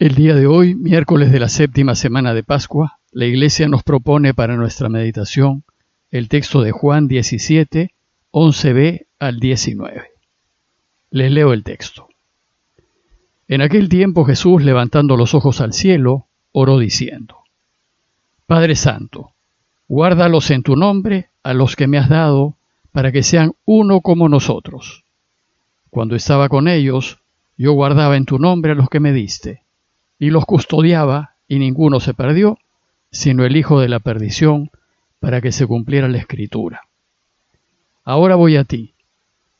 El día de hoy, miércoles de la séptima semana de Pascua, la Iglesia nos propone para nuestra meditación el texto de Juan 17, 11b al 19. Les leo el texto. En aquel tiempo Jesús, levantando los ojos al cielo, oró diciendo, Padre Santo, guárdalos en tu nombre a los que me has dado, para que sean uno como nosotros. Cuando estaba con ellos, yo guardaba en tu nombre a los que me diste y los custodiaba, y ninguno se perdió, sino el hijo de la perdición, para que se cumpliera la escritura. Ahora voy a ti,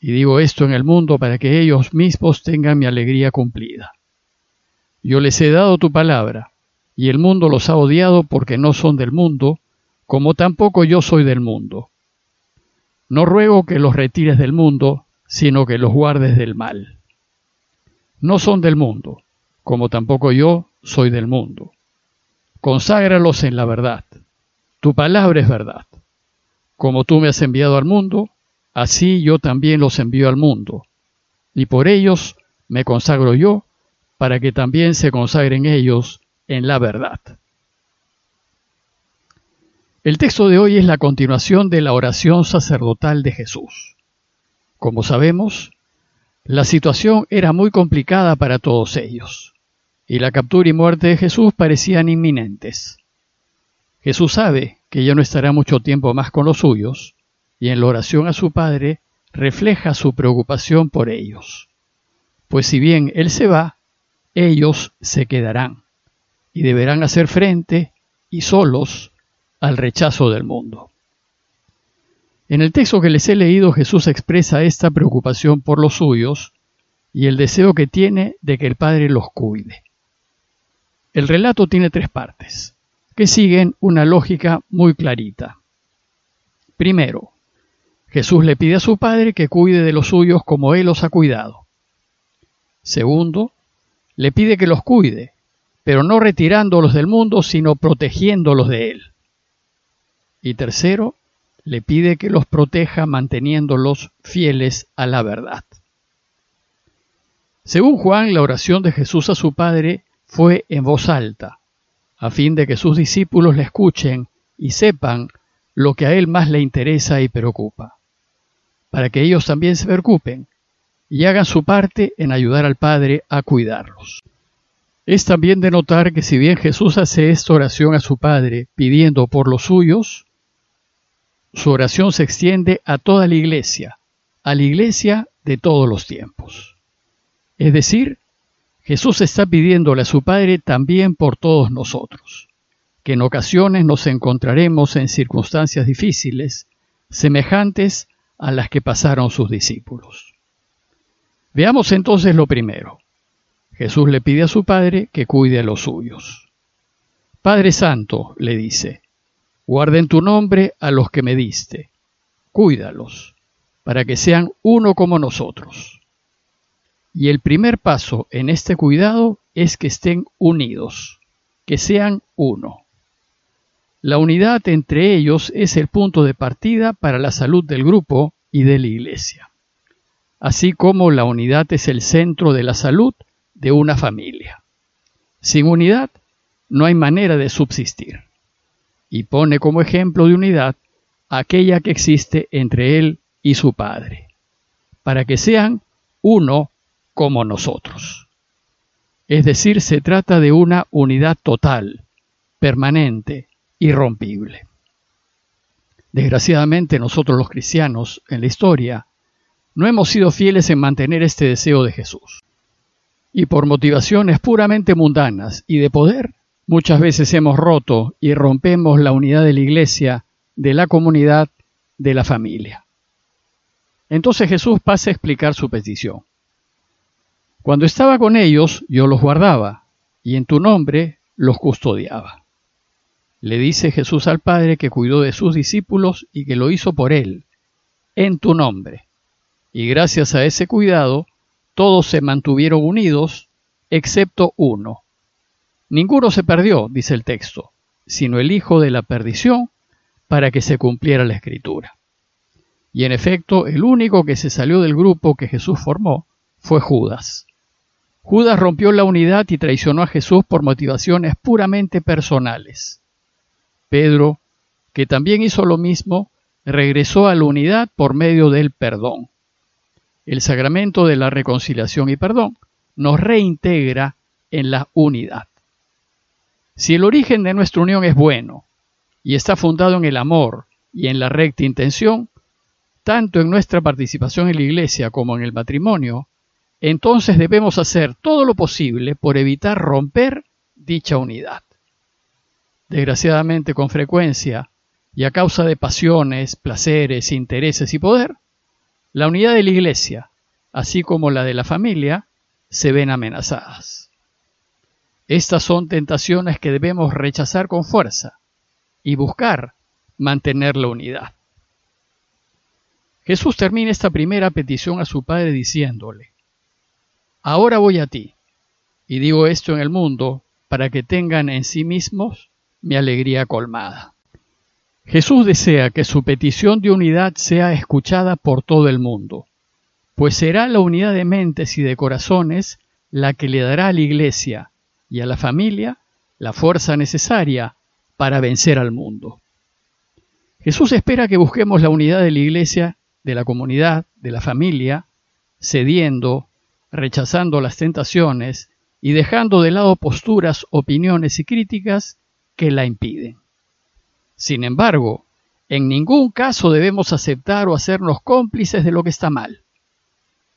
y digo esto en el mundo para que ellos mismos tengan mi alegría cumplida. Yo les he dado tu palabra, y el mundo los ha odiado porque no son del mundo, como tampoco yo soy del mundo. No ruego que los retires del mundo, sino que los guardes del mal. No son del mundo, como tampoco yo soy del mundo. Conságralos en la verdad. Tu palabra es verdad. Como tú me has enviado al mundo, así yo también los envío al mundo. Y por ellos me consagro yo, para que también se consagren ellos en la verdad. El texto de hoy es la continuación de la oración sacerdotal de Jesús. Como sabemos, la situación era muy complicada para todos ellos y la captura y muerte de Jesús parecían inminentes. Jesús sabe que ya no estará mucho tiempo más con los suyos, y en la oración a su Padre refleja su preocupación por ellos. Pues si bien Él se va, ellos se quedarán, y deberán hacer frente, y solos, al rechazo del mundo. En el texto que les he leído Jesús expresa esta preocupación por los suyos y el deseo que tiene de que el Padre los cuide. El relato tiene tres partes, que siguen una lógica muy clarita. Primero, Jesús le pide a su Padre que cuide de los suyos como Él los ha cuidado. Segundo, le pide que los cuide, pero no retirándolos del mundo, sino protegiéndolos de Él. Y tercero, le pide que los proteja manteniéndolos fieles a la verdad. Según Juan, la oración de Jesús a su Padre fue en voz alta, a fin de que sus discípulos le escuchen y sepan lo que a él más le interesa y preocupa, para que ellos también se preocupen y hagan su parte en ayudar al Padre a cuidarlos. Es también de notar que si bien Jesús hace esta oración a su Padre pidiendo por los suyos, su oración se extiende a toda la iglesia, a la iglesia de todos los tiempos. Es decir, Jesús está pidiéndole a su Padre también por todos nosotros, que en ocasiones nos encontraremos en circunstancias difíciles, semejantes a las que pasaron sus discípulos. Veamos entonces lo primero. Jesús le pide a su Padre que cuide a los suyos. Padre Santo, le dice, guarda en tu nombre a los que me diste, cuídalos, para que sean uno como nosotros. Y el primer paso en este cuidado es que estén unidos, que sean uno. La unidad entre ellos es el punto de partida para la salud del grupo y de la iglesia, así como la unidad es el centro de la salud de una familia. Sin unidad no hay manera de subsistir. Y pone como ejemplo de unidad aquella que existe entre él y su Padre, para que sean uno como nosotros. Es decir, se trata de una unidad total, permanente, irrompible. Desgraciadamente nosotros los cristianos en la historia no hemos sido fieles en mantener este deseo de Jesús. Y por motivaciones puramente mundanas y de poder, muchas veces hemos roto y rompemos la unidad de la iglesia, de la comunidad, de la familia. Entonces Jesús pasa a explicar su petición. Cuando estaba con ellos, yo los guardaba, y en tu nombre los custodiaba. Le dice Jesús al Padre que cuidó de sus discípulos y que lo hizo por él, en tu nombre. Y gracias a ese cuidado, todos se mantuvieron unidos, excepto uno. Ninguno se perdió, dice el texto, sino el hijo de la perdición, para que se cumpliera la escritura. Y en efecto, el único que se salió del grupo que Jesús formó fue Judas. Judas rompió la unidad y traicionó a Jesús por motivaciones puramente personales. Pedro, que también hizo lo mismo, regresó a la unidad por medio del perdón. El sacramento de la reconciliación y perdón nos reintegra en la unidad. Si el origen de nuestra unión es bueno y está fundado en el amor y en la recta intención, tanto en nuestra participación en la iglesia como en el matrimonio, entonces debemos hacer todo lo posible por evitar romper dicha unidad. Desgraciadamente, con frecuencia, y a causa de pasiones, placeres, intereses y poder, la unidad de la iglesia, así como la de la familia, se ven amenazadas. Estas son tentaciones que debemos rechazar con fuerza y buscar mantener la unidad. Jesús termina esta primera petición a su Padre diciéndole, Ahora voy a ti, y digo esto en el mundo para que tengan en sí mismos mi alegría colmada. Jesús desea que su petición de unidad sea escuchada por todo el mundo, pues será la unidad de mentes y de corazones la que le dará a la Iglesia y a la familia la fuerza necesaria para vencer al mundo. Jesús espera que busquemos la unidad de la Iglesia, de la comunidad, de la familia, cediendo, rechazando las tentaciones y dejando de lado posturas, opiniones y críticas que la impiden. Sin embargo, en ningún caso debemos aceptar o hacernos cómplices de lo que está mal.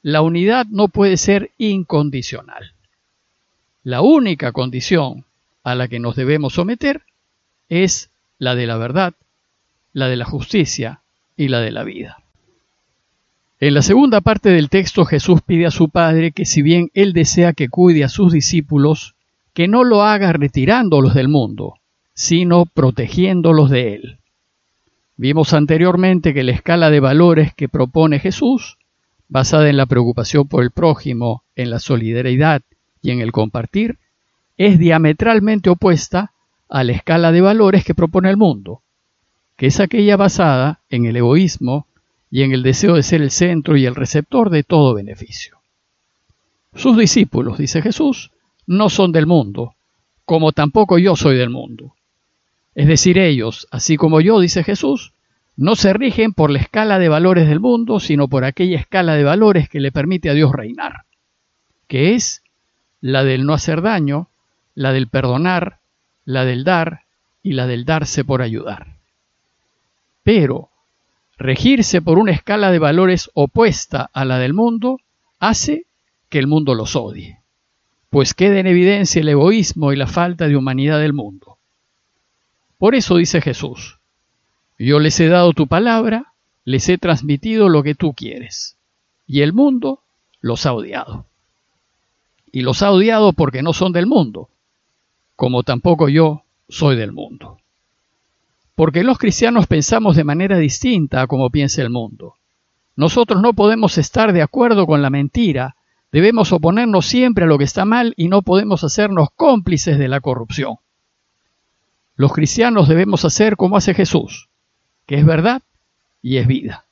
La unidad no puede ser incondicional. La única condición a la que nos debemos someter es la de la verdad, la de la justicia y la de la vida. En la segunda parte del texto Jesús pide a su Padre que si bien Él desea que cuide a sus discípulos, que no lo haga retirándolos del mundo, sino protegiéndolos de él. Vimos anteriormente que la escala de valores que propone Jesús, basada en la preocupación por el prójimo, en la solidaridad y en el compartir, es diametralmente opuesta a la escala de valores que propone el mundo, que es aquella basada en el egoísmo y en el deseo de ser el centro y el receptor de todo beneficio. Sus discípulos, dice Jesús, no son del mundo, como tampoco yo soy del mundo. Es decir, ellos, así como yo, dice Jesús, no se rigen por la escala de valores del mundo, sino por aquella escala de valores que le permite a Dios reinar, que es la del no hacer daño, la del perdonar, la del dar y la del darse por ayudar. Pero regirse por una escala de valores opuesta a la del mundo hace que el mundo los odie, pues queda en evidencia el egoísmo y la falta de humanidad del mundo. Por eso dice Jesús, yo les he dado tu palabra, les he transmitido lo que tú quieres, y el mundo los ha odiado. Y los ha odiado porque no son del mundo, como tampoco yo soy del mundo. Porque los cristianos pensamos de manera distinta a como piensa el mundo. Nosotros no podemos estar de acuerdo con la mentira, debemos oponernos siempre a lo que está mal y no podemos hacernos cómplices de la corrupción. Los cristianos debemos hacer como hace Jesús, que es verdad y es vida.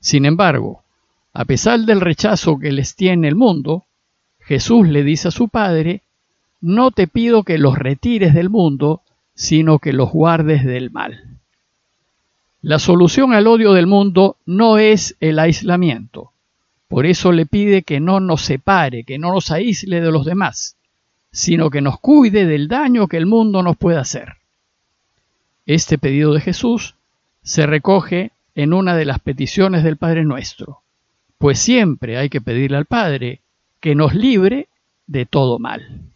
Sin embargo, a pesar del rechazo que les tiene el mundo, Jesús le dice a su Padre, no te pido que los retires del mundo, sino que los guardes del mal. La solución al odio del mundo no es el aislamiento. Por eso le pide que no nos separe, que no nos aísle de los demás, sino que nos cuide del daño que el mundo nos puede hacer. Este pedido de Jesús se recoge en una de las peticiones del Padre nuestro, pues siempre hay que pedirle al Padre que nos libre de todo mal.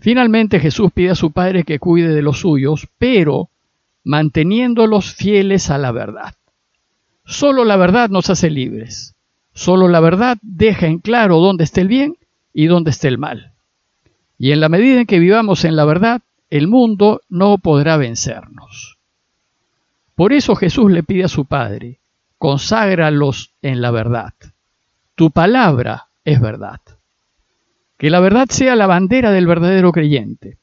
Finalmente Jesús pide a su Padre que cuide de los suyos, pero manteniéndolos fieles a la verdad. Solo la verdad nos hace libres. Solo la verdad deja en claro dónde está el bien y dónde está el mal. Y en la medida en que vivamos en la verdad, el mundo no podrá vencernos. Por eso Jesús le pide a su Padre, conságralos en la verdad. Tu palabra es verdad. Que la verdad sea la bandera del verdadero creyente.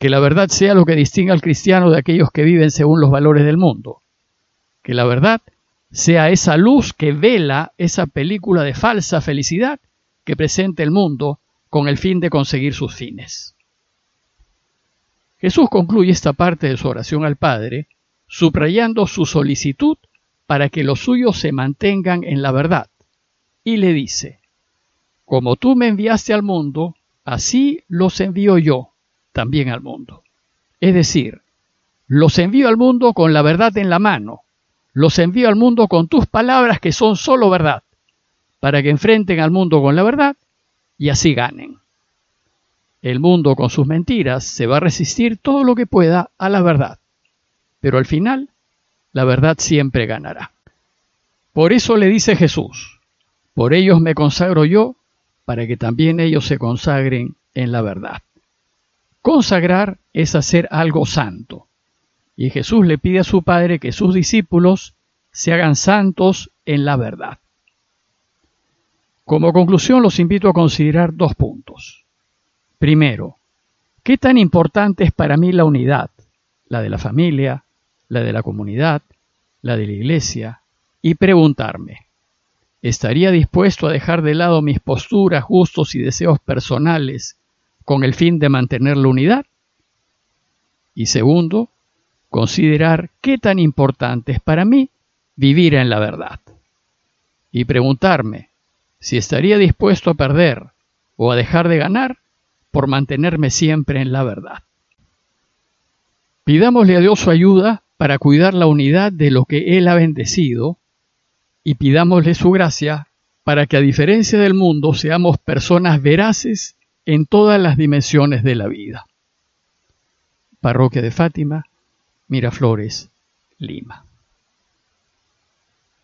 Que la verdad sea lo que distinga al cristiano de aquellos que viven según los valores del mundo. Que la verdad sea esa luz que vela esa película de falsa felicidad que presente el mundo con el fin de conseguir sus fines. Jesús concluye esta parte de su oración al Padre subrayando su solicitud para que los suyos se mantengan en la verdad, y le dice, Como tú me enviaste al mundo, así los envío yo también al mundo. Es decir, los envío al mundo con la verdad en la mano, los envío al mundo con tus palabras que son solo verdad, para que enfrenten al mundo con la verdad y así ganen. El mundo con sus mentiras se va a resistir todo lo que pueda a la verdad pero al final la verdad siempre ganará. Por eso le dice Jesús, por ellos me consagro yo, para que también ellos se consagren en la verdad. Consagrar es hacer algo santo, y Jesús le pide a su Padre que sus discípulos se hagan santos en la verdad. Como conclusión los invito a considerar dos puntos. Primero, ¿qué tan importante es para mí la unidad, la de la familia, la de la comunidad, la de la iglesia, y preguntarme, ¿estaría dispuesto a dejar de lado mis posturas, gustos y deseos personales con el fin de mantener la unidad? Y segundo, considerar qué tan importante es para mí vivir en la verdad. Y preguntarme si estaría dispuesto a perder o a dejar de ganar por mantenerme siempre en la verdad. Pidámosle a Dios su ayuda para cuidar la unidad de lo que Él ha bendecido y pidámosle su gracia para que a diferencia del mundo seamos personas veraces en todas las dimensiones de la vida. Parroquia de Fátima, Miraflores, Lima.